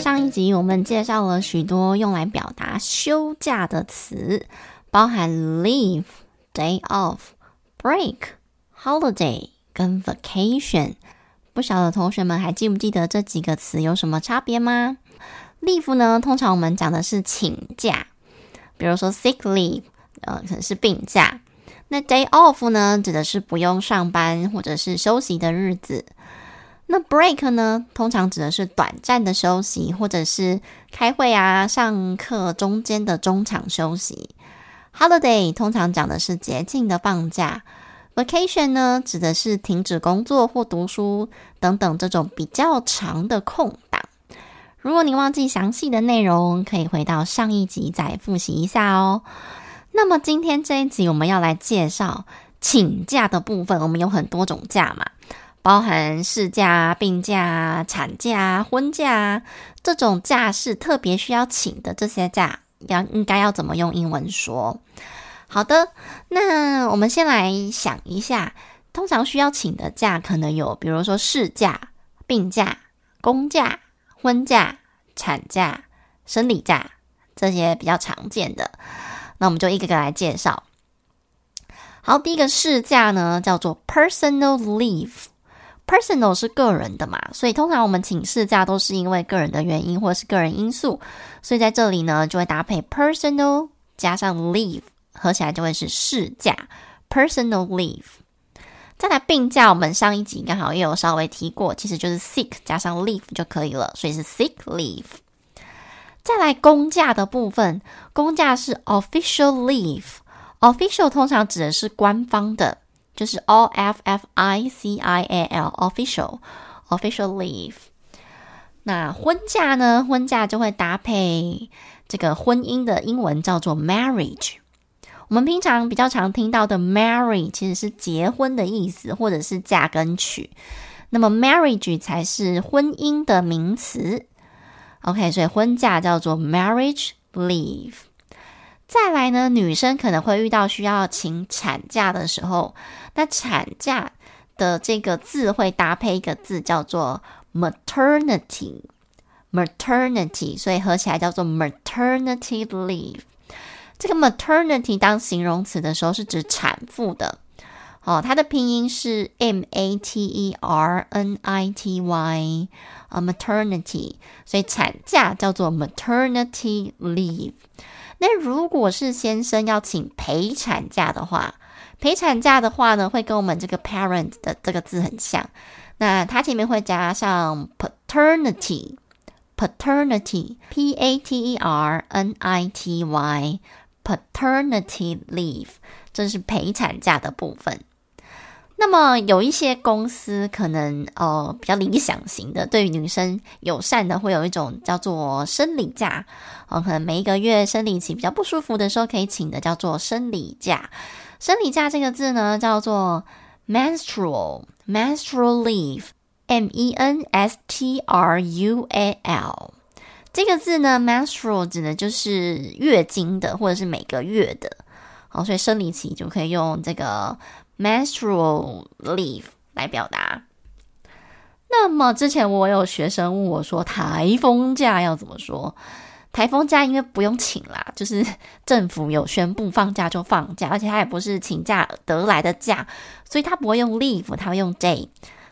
上一集我们介绍了许多用来表达休假的词，包含 leave、day off、break、holiday 跟 vacation。不晓得同学们还记不记得这几个词有什么差别吗？leave 呢，通常我们讲的是请假，比如说 sick leave，呃，可能是病假。那 day off 呢，指的是不用上班或者是休息的日子。那 break 呢，通常指的是短暂的休息，或者是开会啊、上课中间的中场休息。Holiday 通常讲的是节庆的放假。Vacation 呢，指的是停止工作或读书等等这种比较长的空档。如果你忘记详细的内容，可以回到上一集再复习一下哦。那么今天这一集我们要来介绍请假的部分，我们有很多种假嘛。包含事假、病假、产假、婚假这种假是特别需要请的，这些假要应该要怎么用英文说？好的，那我们先来想一下，通常需要请的假可能有，比如说事假、病假、公假、婚假、产假、生理假这些比较常见的。那我们就一个个来介绍。好，第一个事假呢，叫做 personal leave。Personal 是个人的嘛，所以通常我们请事假都是因为个人的原因或是个人因素，所以在这里呢就会搭配 personal 加上 leave，合起来就会是事假 personal leave。再来病假，我们上一集刚好也有稍微提过，其实就是 sick 加上 leave 就可以了，所以是 sick leave。再来公假的部分，公假是 official leave，official 通常指的是官方的。就是 O F F I C I A L official official leave。那婚假呢？婚假就会搭配这个婚姻的英文叫做 marriage。我们平常比较常听到的 marry 其实是结婚的意思，或者是嫁跟娶。那么 marriage 才是婚姻的名词。OK，所以婚假叫做 marriage leave。再来呢，女生可能会遇到需要请产假的时候，那产假的这个字会搭配一个字叫做 maternity，maternity，所以合起来叫做 maternity leave。这个 maternity 当形容词的时候是指产妇的，哦，它的拼音是 m a t e r n i t y，啊，maternity，所以产假叫做 maternity leave。那如果是先生要请陪产假的话，陪产假的话呢，会跟我们这个 parent 的这个字很像。那它前面会加上 paternity，paternity，p a t e r n i t y，paternity leave，这是陪产假的部分。那么有一些公司可能呃比较理想型的，对于女生友善的，会有一种叫做生理假，哦，可能每一个月生理期比较不舒服的时候可以请的，叫做生理假。生理假这个字呢，叫做 menstrual menstrual leave，m e n s t r u a l。这个字呢，menstrual 指的就是月经的，或者是每个月的，好，所以生理期就可以用这个。Menstrual leave 来表达。那么之前我有学生问我说，台风假要怎么说？台风假因为不用请啦，就是政府有宣布放假就放假，而且它也不是请假得来的假，所以它不会用 leave，它会用 day。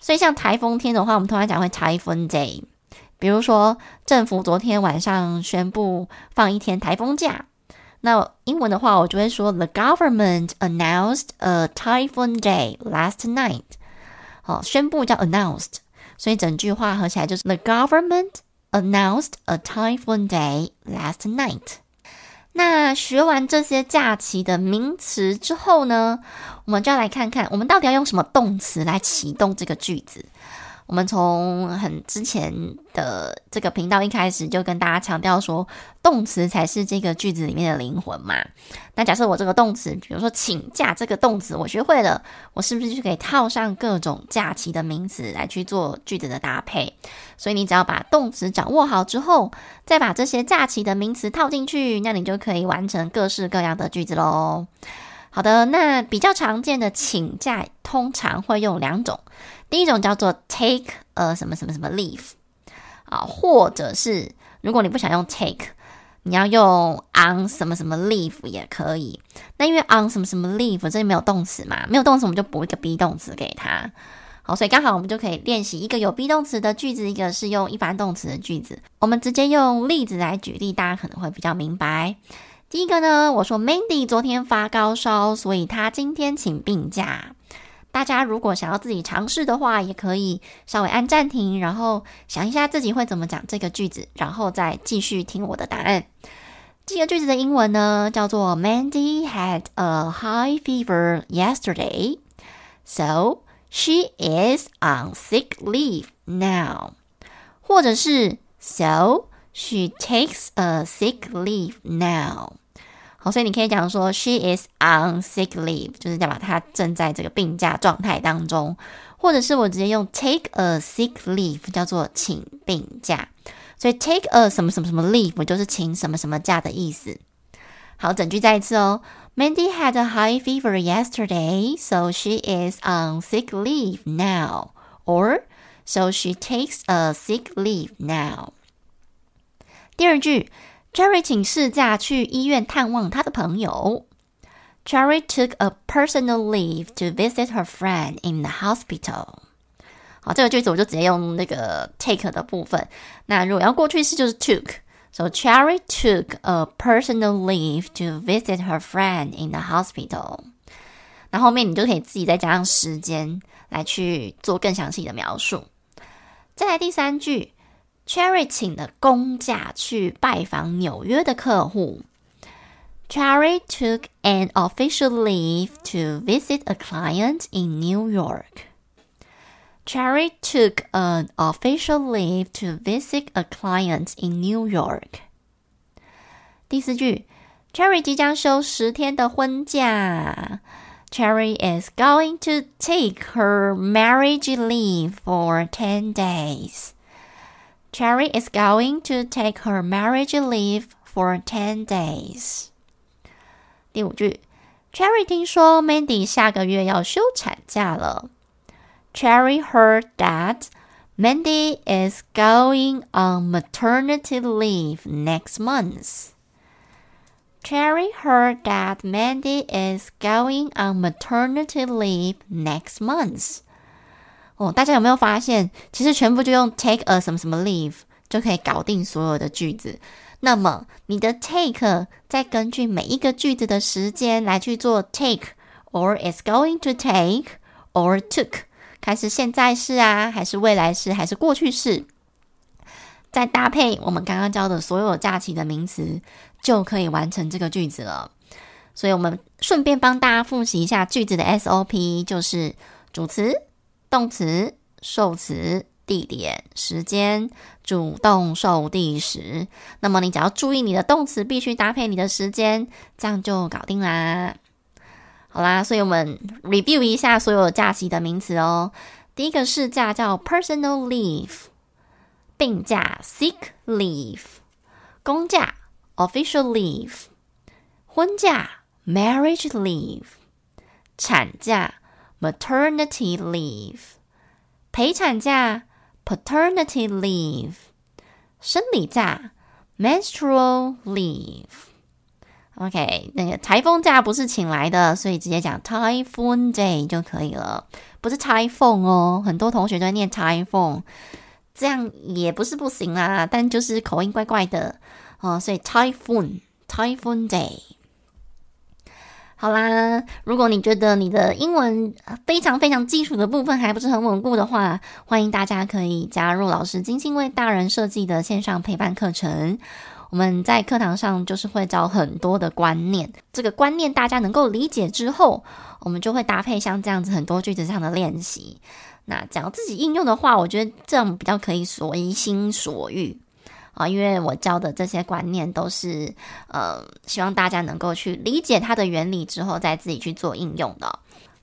所以像台风天的话，我们通常讲会台风 day。比如说政府昨天晚上宣布放一天台风假。那英文的话，我就会说 The government announced a typhoon day last night。好，宣布叫 announced，所以整句话合起来就是 The government announced a typhoon day last night。那学完这些假期的名词之后呢，我们就要来看看，我们到底要用什么动词来启动这个句子。我们从很之前的这个频道一开始就跟大家强调说，动词才是这个句子里面的灵魂嘛。那假设我这个动词，比如说请假这个动词，我学会了，我是不是就可以套上各种假期的名词来去做句子的搭配？所以你只要把动词掌握好之后，再把这些假期的名词套进去，那你就可以完成各式各样的句子喽。好的，那比较常见的请假通常会用两种。第一种叫做 take a 什么什么什么 leave 啊，或者是如果你不想用 take，你要用 on 什么什么 leave 也可以。那因为 on 什么什么 leave 这里没有动词嘛，没有动词我们就补一个 be 动词给它。好，所以刚好我们就可以练习一个有 be 动词的句子，一个是用一般动词的句子。我们直接用例子来举例，大家可能会比较明白。第一个呢，我说 Mandy 昨天发高烧，所以她今天请病假。大家如果想要自己尝试的话，也可以稍微按暂停，然后想一下自己会怎么讲这个句子，然后再继续听我的答案。这个句子的英文呢，叫做 Mandy had a high fever yesterday, so she is on sick leave now。或者是 so she takes a sick leave now。好，所以你可以讲说，she is on sick leave，就是代表她正在这个病假状态当中，或者是我直接用 take a sick leave，叫做请病假。所以 take a 什么什么什么 leave，就是请什么什么假的意思。好，整句再一次哦，Mandy had a high fever yesterday, so she is on sick leave now, or so she takes a sick leave now。 第二句。Cherry 请事假去医院探望她的朋友。Cherry took a personal leave to visit her friend in the hospital。好，这个句子我就直接用那个 take 的部分。那如果要过去式就是 took。So Cherry took a personal leave to visit her friend in the hospital。那后面你就可以自己再加上时间来去做更详细的描述。再来第三句。Cherry 请了公假去拜访纽约的客户。Cherry took an official leave to visit a client in New York. Cherry took an official leave to visit a client in New York. 第四句，Cherry 即将休十天的婚假。Cherry is going to take her marriage leave for ten days. Cherry is going to take her marriage leave for ten days。第五句，Cherry 听说 Mandy 下个月要休产假了。Cherry heard that Mandy is going on maternity leave next month. Cherry heard that Mandy is going on maternity leave next month. 哦，大家有没有发现，其实全部就用 take a 什么什么 leave 就可以搞定所有的句子。那么你的 take 再根据每一个句子的时间来去做 take，or is going to take，or took，看是现在式啊，还是未来式，还是过去式，再搭配我们刚刚教的所有假期的名词，就可以完成这个句子了。所以，我们顺便帮大家复习一下句子的 SOP，就是主词。动词、受词、地点、时间，主动受地时。那么你只要注意你的动词必须搭配你的时间，这样就搞定啦。好啦，所以我们 review 一下所有假期的名词哦。第一个事假叫 personal leave，病假 sick leave，公假 official leave，婚假 marriage leave，产假。Maternity leave，陪产假；paternity leave，生理假；menstrual leave。OK，那个台风假不是请来的，所以直接讲 typhoon day 就可以了，不是 typhoon 哦。很多同学都在念 typhoon，这样也不是不行啦，但就是口音怪怪的哦。所以 typhoon Typhoon Day。好啦，如果你觉得你的英文非常非常基础的部分还不是很稳固的话，欢迎大家可以加入老师精心为大人设计的线上陪伴课程。我们在课堂上就是会教很多的观念，这个观念大家能够理解之后，我们就会搭配像这样子很多句子上的练习。那只要自己应用的话，我觉得这样比较可以随心所欲啊，因为我教的这些观念都是呃，希望大家能够去理解它的原理之后，再自己去做应用的。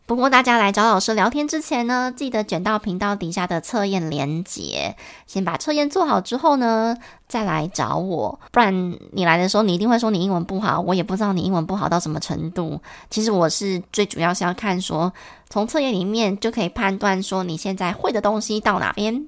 不过，大家来找老师聊天之前呢，记得卷到频道底下的测验连接，先把测验做好之后呢，再来找我。不然你来的时候，你一定会说你英文不好，我也不知道你英文不好到什么程度。其实我是最主要是要看说，从测验里面就可以判断说你现在会的东西到哪边。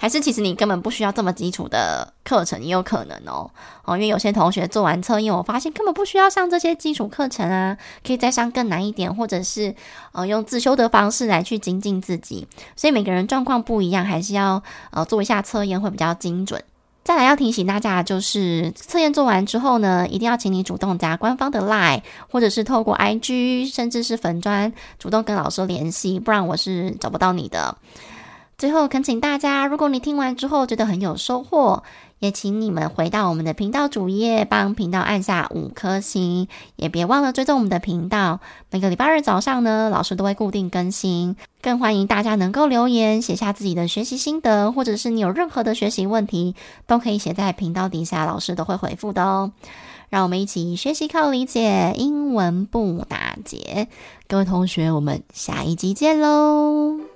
还是其实你根本不需要这么基础的课程，也有可能哦哦，因为有些同学做完测验，我发现根本不需要上这些基础课程啊，可以再上更难一点，或者是呃用自修的方式来去精进自己。所以每个人状况不一样，还是要呃做一下测验会比较精准。再来要提醒大家，就是测验做完之后呢，一定要请你主动加官方的 LINE，或者是透过 IG，甚至是粉专主动跟老师联系，不然我是找不到你的。最后，恳请大家，如果你听完之后觉得很有收获，也请你们回到我们的频道主页，帮频道按下五颗星，也别忘了追踪我们的频道。每个礼拜二早上呢，老师都会固定更新，更欢迎大家能够留言写下自己的学习心得，或者是你有任何的学习问题，都可以写在频道底下，老师都会回复的哦。让我们一起学习靠理解，英文不打结。各位同学，我们下一集见喽！